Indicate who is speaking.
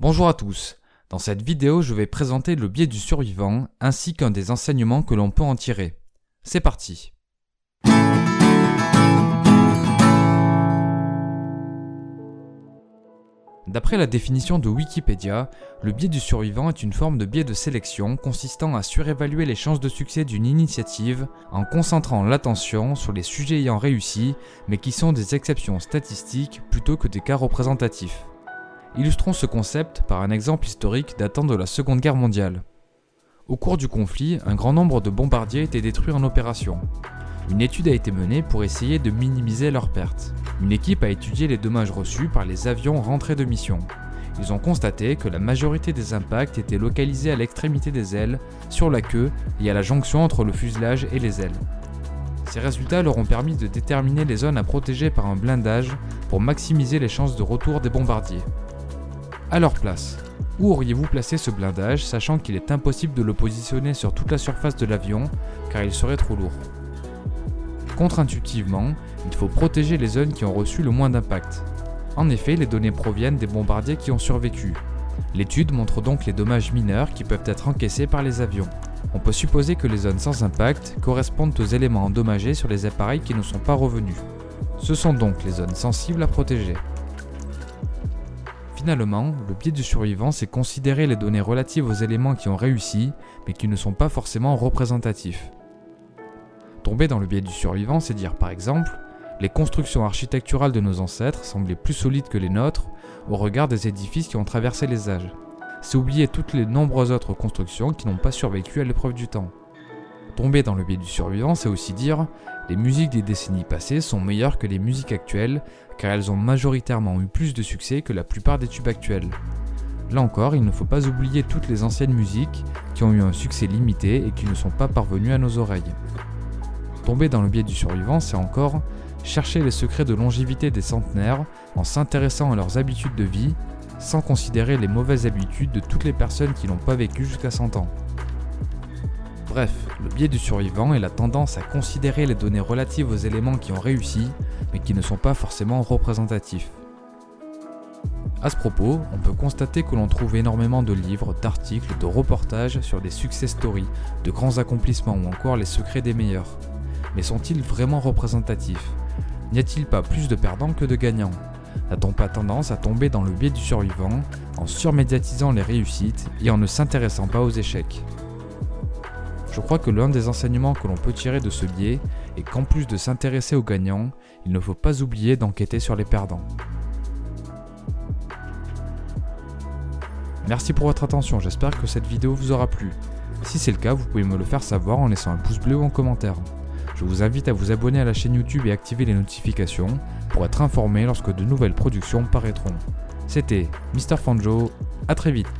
Speaker 1: Bonjour à tous. Dans cette vidéo, je vais présenter le biais du survivant ainsi qu'un des enseignements que l'on peut en tirer. C'est parti. D'après la définition de Wikipédia, le biais du survivant est une forme de biais de sélection consistant à surévaluer les chances de succès d'une initiative en concentrant l'attention sur les sujets ayant réussi mais qui sont des exceptions statistiques plutôt que des cas représentatifs. Illustrons ce concept par un exemple historique datant de la Seconde Guerre mondiale. Au cours du conflit, un grand nombre de bombardiers étaient détruits en opération. Une étude a été menée pour essayer de minimiser leurs pertes. Une équipe a étudié les dommages reçus par les avions rentrés de mission. Ils ont constaté que la majorité des impacts étaient localisés à l'extrémité des ailes, sur la queue et à la jonction entre le fuselage et les ailes. Ces résultats leur ont permis de déterminer les zones à protéger par un blindage pour maximiser les chances de retour des bombardiers. À leur place, où auriez-vous placé ce blindage, sachant qu'il est impossible de le positionner sur toute la surface de l'avion, car il serait trop lourd? Contre-intuitivement, il faut protéger les zones qui ont reçu le moins d'impact. En effet, les données proviennent des bombardiers qui ont survécu. L'étude montre donc les dommages mineurs qui peuvent être encaissés par les avions. On peut supposer que les zones sans impact correspondent aux éléments endommagés sur les appareils qui ne sont pas revenus. Ce sont donc les zones sensibles à protéger. Finalement, le biais du survivant, c'est considérer les données relatives aux éléments qui ont réussi, mais qui ne sont pas forcément représentatifs. Tomber dans le biais du survivant, c'est dire par exemple, les constructions architecturales de nos ancêtres semblaient plus solides que les nôtres au regard des édifices qui ont traversé les âges. C'est oublier toutes les nombreuses autres constructions qui n'ont pas survécu à l'épreuve du temps. Tomber dans le biais du survivant, c'est aussi dire les musiques des décennies passées sont meilleures que les musiques actuelles car elles ont majoritairement eu plus de succès que la plupart des tubes actuels. Là encore, il ne faut pas oublier toutes les anciennes musiques qui ont eu un succès limité et qui ne sont pas parvenues à nos oreilles. Tomber dans le biais du survivant, c'est encore chercher les secrets de longévité des centenaires en s'intéressant à leurs habitudes de vie, sans considérer les mauvaises habitudes de toutes les personnes qui n'ont pas vécu jusqu'à 100 ans. Bref, le biais du survivant est la tendance à considérer les données relatives aux éléments qui ont réussi, mais qui ne sont pas forcément représentatifs. À ce propos, on peut constater que l'on trouve énormément de livres, d'articles, de reportages sur des success stories, de grands accomplissements ou encore les secrets des meilleurs. Mais sont-ils vraiment représentatifs? N'y a-t-il pas plus de perdants que de gagnants? N'a-t-on pas tendance à tomber dans le biais du survivant en surmédiatisant les réussites et en ne s'intéressant pas aux échecs? Je crois que l'un des enseignements que l'on peut tirer de ce biais est qu'en plus de s'intéresser aux gagnants, il ne faut pas oublier d'enquêter sur les perdants. Merci pour votre attention, j'espère que cette vidéo vous aura plu. Si c'est le cas, vous pouvez me le faire savoir en laissant un pouce bleu ou en commentaire. Je vous invite à vous abonner à la chaîne YouTube et activer les notifications pour être informé lorsque de nouvelles productions paraîtront. C'était Mr. Fanjo, à très vite